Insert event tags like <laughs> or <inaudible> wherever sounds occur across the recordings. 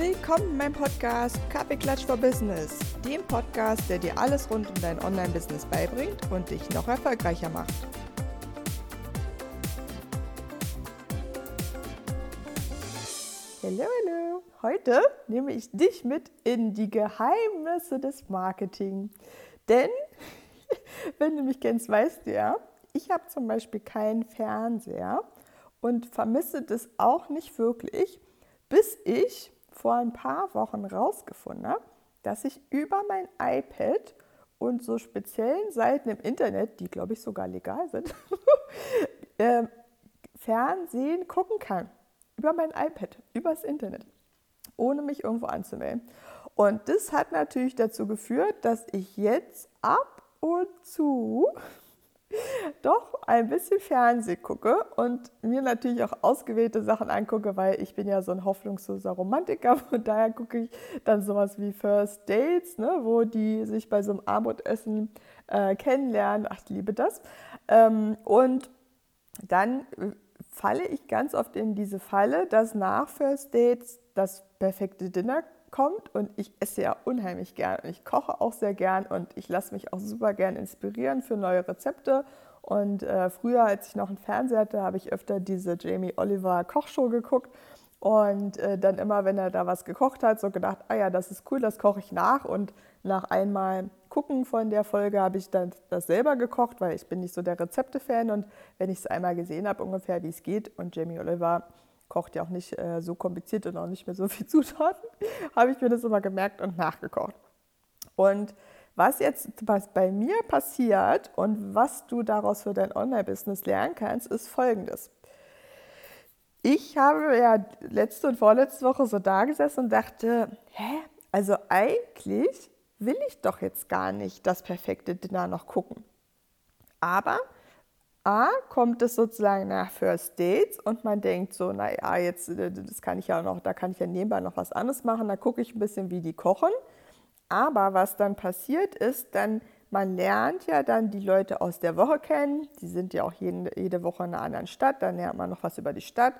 Willkommen in meinem Podcast Kaffeeklatsch for Business, dem Podcast, der dir alles rund um dein Online-Business beibringt und dich noch erfolgreicher macht. Hallo, hallo. Heute nehme ich dich mit in die Geheimnisse des Marketing. Denn, <laughs> wenn du mich kennst, weißt du ja, ich habe zum Beispiel keinen Fernseher und vermisse das auch nicht wirklich, bis ich vor ein paar Wochen rausgefunden dass ich über mein iPad und so speziellen Seiten im Internet, die glaube ich sogar legal sind, <laughs> äh, Fernsehen gucken kann. Über mein iPad, übers Internet, ohne mich irgendwo anzumelden. Und das hat natürlich dazu geführt, dass ich jetzt ab und zu <laughs> doch ein bisschen Fernsehen gucke und mir natürlich auch ausgewählte Sachen angucke, weil ich bin ja so ein hoffnungsloser Romantiker. <laughs> Von daher gucke ich dann sowas wie First Dates, ne, wo die sich bei so einem Abendessen äh, kennenlernen. Ach, ich liebe das. Ähm, und dann äh, falle ich ganz oft in diese Falle, dass nach First Dates das perfekte Dinner kommt und ich esse ja unheimlich gern und ich koche auch sehr gern und ich lasse mich auch super gern inspirieren für neue Rezepte. Und äh, früher, als ich noch einen Fernseher hatte, habe ich öfter diese Jamie Oliver Kochshow geguckt und äh, dann immer, wenn er da was gekocht hat, so gedacht, ah ja, das ist cool, das koche ich nach. Und nach einmal gucken von der Folge habe ich dann das selber gekocht, weil ich bin nicht so der Rezepte-Fan und wenn ich es einmal gesehen habe ungefähr, wie es geht und Jamie Oliver kocht ja auch nicht äh, so kompliziert und auch nicht mehr so viel <laughs> Zutaten, habe ich mir das immer gemerkt und nachgekocht. Und was jetzt bei mir passiert und was du daraus für dein Online-Business lernen kannst, ist folgendes. Ich habe ja letzte und vorletzte Woche so da gesessen und dachte, hä, also eigentlich will ich doch jetzt gar nicht das perfekte Dinner noch gucken. Aber A, kommt es sozusagen nach First Dates und man denkt so, naja, jetzt, äh, das kann ich ja noch, da kann ich ja nebenbei noch was anderes machen, da gucke ich ein bisschen, wie die kochen. Aber was dann passiert ist, dann, man lernt ja dann die Leute aus der Woche kennen, die sind ja auch jede, jede Woche in einer anderen Stadt, dann lernt man noch was über die Stadt,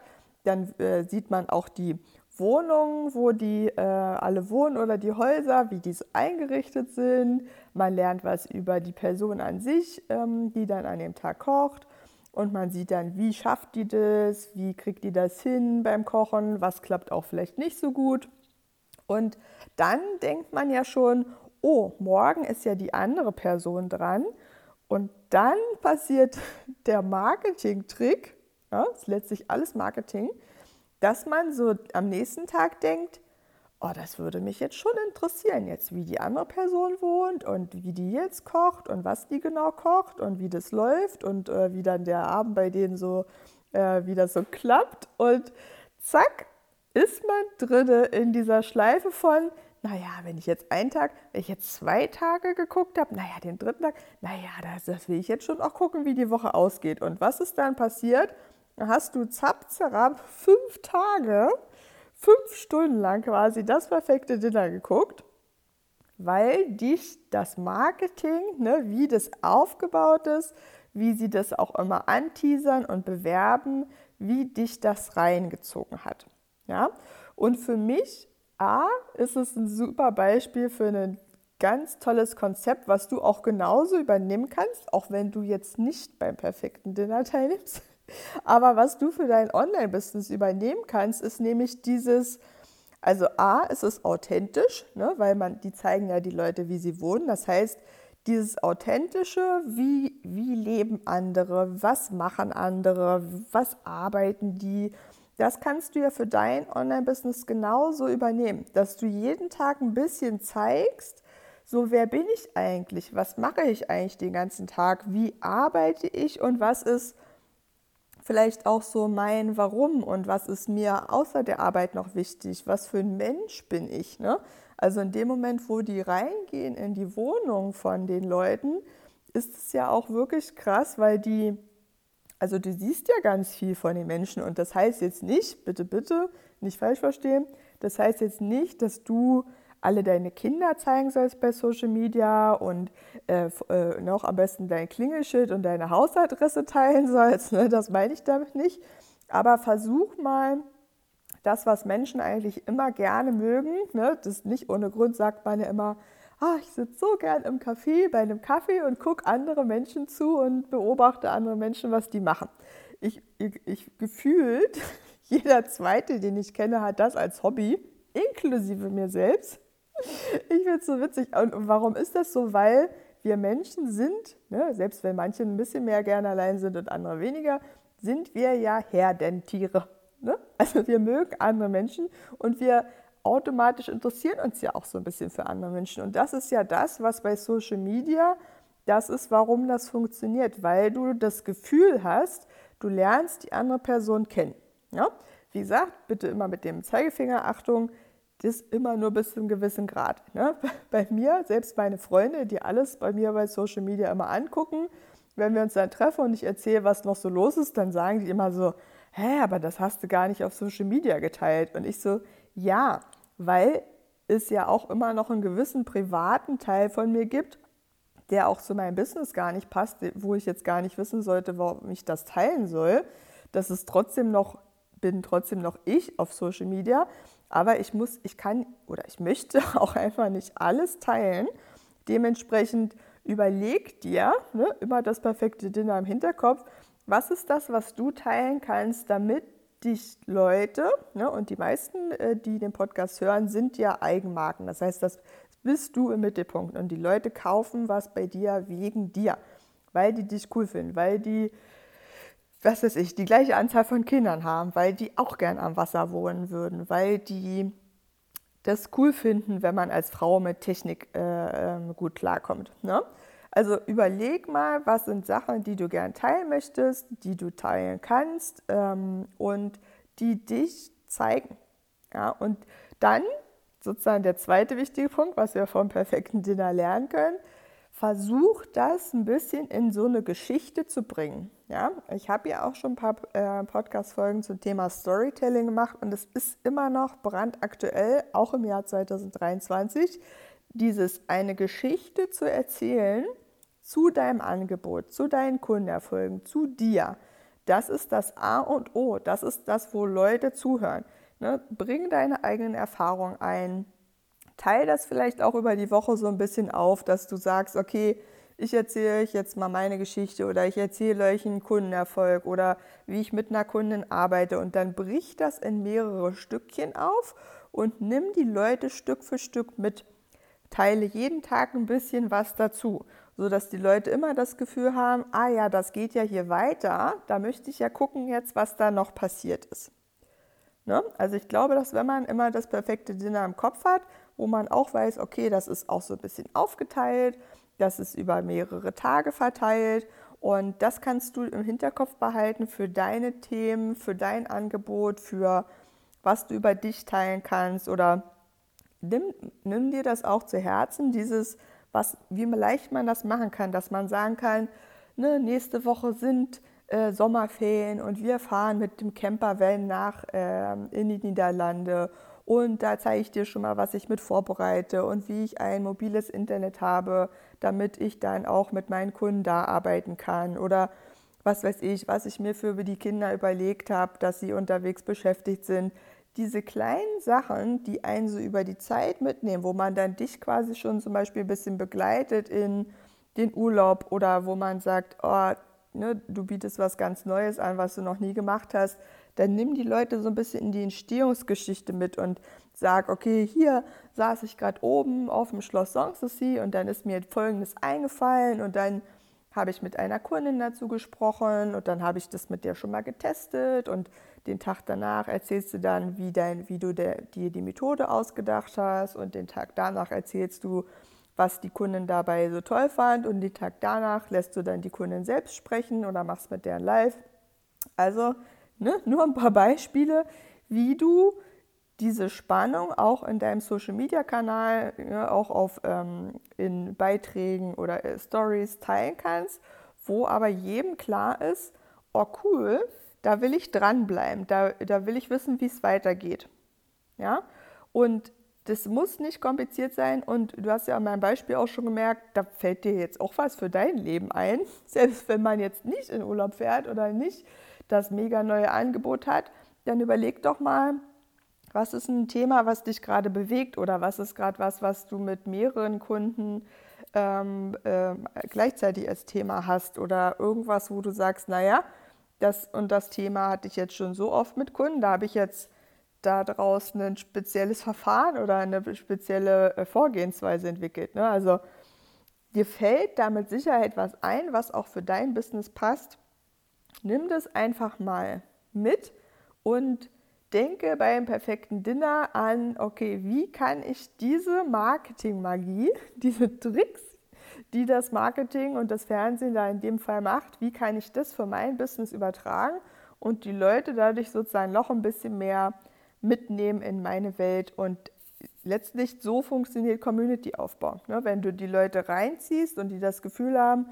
dann äh, sieht man auch die Wohnungen, wo die äh, alle wohnen oder die Häuser, wie die so eingerichtet sind. Man lernt was über die Person an sich, ähm, die dann an dem Tag kocht. Und man sieht dann, wie schafft die das, wie kriegt die das hin beim Kochen, was klappt auch vielleicht nicht so gut. Und dann denkt man ja schon, oh, morgen ist ja die andere Person dran. Und dann passiert <laughs> der Marketing-Trick, ja, ist letztlich alles Marketing, dass man so am nächsten Tag denkt, oh, das würde mich jetzt schon interessieren, jetzt wie die andere Person wohnt und wie die jetzt kocht und was die genau kocht und wie das läuft und äh, wie dann der Abend bei denen so, äh, wie das so klappt. Und zack, ist man drinne in dieser Schleife von, naja, wenn ich jetzt einen Tag, wenn ich jetzt zwei Tage geguckt habe, naja, den dritten Tag, naja, das, das will ich jetzt schon auch gucken, wie die Woche ausgeht. Und was ist dann passiert? Hast du zapp, zerab fünf Tage, fünf Stunden lang quasi das perfekte Dinner geguckt, weil dich das Marketing, ne, wie das aufgebaut ist, wie sie das auch immer anteasern und bewerben, wie dich das reingezogen hat. Ja? Und für mich, A, ist es ein super Beispiel für ein ganz tolles Konzept, was du auch genauso übernehmen kannst, auch wenn du jetzt nicht beim perfekten Dinner teilnimmst. Aber was du für dein Online-Business übernehmen kannst, ist nämlich dieses, also A, ist es authentisch, ne, weil man, die zeigen ja die Leute, wie sie wohnen. Das heißt, dieses authentische, wie, wie leben andere, was machen andere, was arbeiten die, das kannst du ja für dein Online-Business genauso übernehmen, dass du jeden Tag ein bisschen zeigst, so wer bin ich eigentlich, was mache ich eigentlich den ganzen Tag, wie arbeite ich? Und was ist vielleicht auch so mein Warum und was ist mir außer der Arbeit noch wichtig, was für ein Mensch bin ich. Ne? Also in dem Moment, wo die reingehen in die Wohnung von den Leuten, ist es ja auch wirklich krass, weil die, also du siehst ja ganz viel von den Menschen und das heißt jetzt nicht, bitte, bitte, nicht falsch verstehen, das heißt jetzt nicht, dass du alle deine Kinder zeigen sollst bei Social Media und äh, äh, noch am besten dein Klingelschild und deine Hausadresse teilen sollst. Ne? Das meine ich damit nicht. Aber versuch mal das, was Menschen eigentlich immer gerne mögen, ne, das nicht ohne Grund sagt man ja immer, ah, ich sitze so gern im Café bei einem Kaffee und gucke andere Menschen zu und beobachte andere Menschen, was die machen. Ich, ich, ich gefühlt, <laughs> jeder zweite, den ich kenne, hat das als Hobby, inklusive mir selbst. <laughs> Ich finde es so witzig. Und warum ist das so? Weil wir Menschen sind, ne, selbst wenn manche ein bisschen mehr gerne allein sind und andere weniger, sind wir ja Herdentiere. Ne? Also wir mögen andere Menschen und wir automatisch interessieren uns ja auch so ein bisschen für andere Menschen. Und das ist ja das, was bei Social Media, das ist, warum das funktioniert, weil du das Gefühl hast, du lernst die andere Person kennen. Ja? Wie gesagt, bitte immer mit dem Zeigefinger, Achtung, das immer nur bis zu einem gewissen Grad. Ne? <laughs> Bei mir, selbst meine Freunde, die alles bei mir bei Social Media immer angucken, wenn wir uns dann treffen und ich erzähle, was noch so los ist, dann sagen die immer so, hä, aber das hast du gar nicht auf Social Media geteilt. Und ich so, ja, weil es ja auch immer noch einen gewissen privaten Teil von mir gibt, der auch zu meinem Business gar nicht passt, wo ich jetzt gar nicht wissen sollte, warum ich das teilen soll. Das ist trotzdem noch, bin trotzdem noch ich auf Social Media, aber ich muss, ich kann oder ich möchte <laughs> auch einfach nicht alles teilen. Dementsprechend überleg dir ne, immer das perfekte Dinner im Hinterkopf. Was ist das, was du teilen kannst, damit dich Leute, ne, und die meisten, äh, die den Podcast hören, sind ja Eigenmarken. Das heißt, das bist du im Mittelpunkt und die Leute kaufen was bei dir wegen dir, weil die dich cool finden, weil die, was weiß ich, die gleiche Anzahl von Kindern haben, weil die auch gern am Wasser wohnen würden, weil die das cool finden, wenn man als Frau mit Technik äh, äh, gut klarkommt. Ne? Also überleg mal, was sind Sachen, die du gern teilen möchtest, die du teilen kannst ähm, und die dich zeigen. Ja, und dann sozusagen der zweite wichtige Punkt, was wir vom perfekten Dinner lernen können, versuch das ein bisschen in so eine Geschichte zu bringen. Ja, ich habe ja auch schon ein paar äh, Podcast-Folgen zum Thema Storytelling gemacht und es ist immer noch brandaktuell, auch im Jahr 2023, dieses eine Geschichte zu erzählen, zu deinem Angebot, zu deinen Kundenerfolgen, zu dir. Das ist das A und O. Das ist das, wo Leute zuhören. Ne? Bring deine eigenen Erfahrungen ein. Teil das vielleicht auch über die Woche so ein bisschen auf, dass du sagst, okay, ich erzähle euch jetzt mal meine Geschichte oder ich erzähle euch einen Kundenerfolg oder wie ich mit einer Kundin arbeite und dann brich das in mehrere Stückchen auf und nimm die Leute Stück für Stück mit. Teile jeden Tag ein bisschen was dazu sodass die Leute immer das Gefühl haben, ah ja, das geht ja hier weiter, da möchte ich ja gucken jetzt, was da noch passiert ist. Ne? Also ich glaube, dass wenn man immer das perfekte Dinner im Kopf hat, wo man auch weiß, okay, das ist auch so ein bisschen aufgeteilt, das ist über mehrere Tage verteilt. Und das kannst du im Hinterkopf behalten für deine Themen, für dein Angebot, für was du über dich teilen kannst. Oder nimm, nimm dir das auch zu Herzen, dieses was, wie leicht man das machen kann, dass man sagen kann, ne, nächste Woche sind äh, Sommerferien und wir fahren mit dem Campervan nach äh, in die Niederlande und da zeige ich dir schon mal, was ich mit vorbereite und wie ich ein mobiles Internet habe, damit ich dann auch mit meinen Kunden da arbeiten kann. Oder was weiß ich, was ich mir für die Kinder überlegt habe, dass sie unterwegs beschäftigt sind. Diese kleinen Sachen, die einen so über die Zeit mitnehmen, wo man dann dich quasi schon zum Beispiel ein bisschen begleitet in den Urlaub oder wo man sagt, oh, ne, du bietest was ganz Neues an, was du noch nie gemacht hast, dann nimm die Leute so ein bisschen in die Entstehungsgeschichte mit und sag, okay, hier saß ich gerade oben auf dem Schloss Sanssouci und dann ist mir Folgendes eingefallen und dann habe ich mit einer Kundin dazu gesprochen und dann habe ich das mit der schon mal getestet und den Tag danach erzählst du dann, wie, dein, wie du der, dir die Methode ausgedacht hast und den Tag danach erzählst du, was die Kundin dabei so toll fand und den Tag danach lässt du dann die Kundin selbst sprechen oder machst mit der live. Also ne, nur ein paar Beispiele, wie du diese Spannung auch in deinem Social-Media-Kanal, ja, auch auf, ähm, in Beiträgen oder äh, Stories teilen kannst, wo aber jedem klar ist, oh cool, da will ich dranbleiben, da, da will ich wissen, wie es weitergeht. Ja? Und das muss nicht kompliziert sein und du hast ja an meinem Beispiel auch schon gemerkt, da fällt dir jetzt auch was für dein Leben ein. <laughs> Selbst wenn man jetzt nicht in Urlaub fährt oder nicht das mega neue Angebot hat, dann überleg doch mal, Was ist ein Thema, was dich gerade bewegt oder was ist gerade was, was du mit mehreren Kunden ähm, äh, gleichzeitig als Thema hast oder irgendwas, wo du sagst, naja, das und das Thema hatte ich jetzt schon so oft mit Kunden, da habe ich jetzt daraus ein spezielles Verfahren oder eine spezielle äh, Vorgehensweise entwickelt. Ne? Also dir fällt da mit Sicherheit was ein, was auch für dein Business passt. Nimm das einfach mal mit und denke beim perfekten Dinner an, okay, wie kann ich diese Marketingmagie, <laughs> diese Tricks, die das Marketing und das Fernsehen da in dem Fall macht, wie kann ich das für mein Business übertragen und die Leute dadurch sozusagen noch ein bisschen mehr mitnehmen in meine Welt und letztlich so funktioniert Community-Aufbau. Ne? Wenn du die Leute reinziehst und die das Gefühl haben,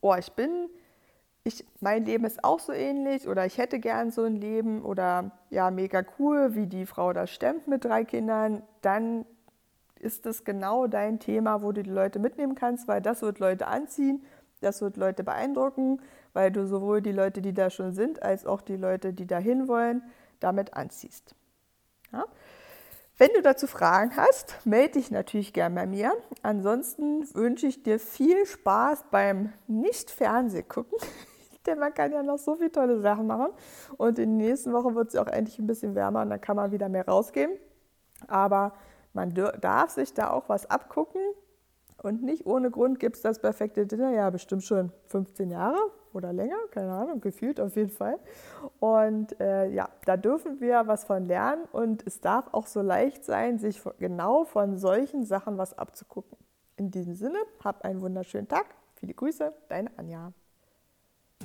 oh, ich bin, ich, mein Leben ist auch so ähnlich oder ich hätte gern so ein Leben oder ja, mega cool, wie die Frau das stemmt mit drei Kindern, dann ist das genau dein Thema, wo du die Leute mitnehmen kannst, weil das wird Leute anziehen, das wird Leute beeindrucken, weil du sowohl die Leute, die da schon sind, als auch die Leute, die dahin wollen, damit anziehst. Ja? Wenn du dazu Fragen hast, melde dich natürlich gern bei mir. Ansonsten wünsche ich dir viel Spaß beim Nicht-Fernseh-Gucken, denn man kann ja noch so viele tolle Sachen machen. Und in den nächsten Wochen wird es auch endlich ein bisschen wärmer und dann kann man wieder mehr rausgehen. Aber man darf sich da auch was abgucken. Und nicht ohne Grund gibt es das perfekte Dinner ja bestimmt schon 15 Jahre oder länger, keine Ahnung, gefühlt auf jeden Fall. Und äh, ja, da dürfen wir was von lernen und es darf auch so leicht sein, sich genau von solchen Sachen was abzugucken. In diesem Sinne, hab einen wunderschönen Tag. Viele Grüße, deine Anja.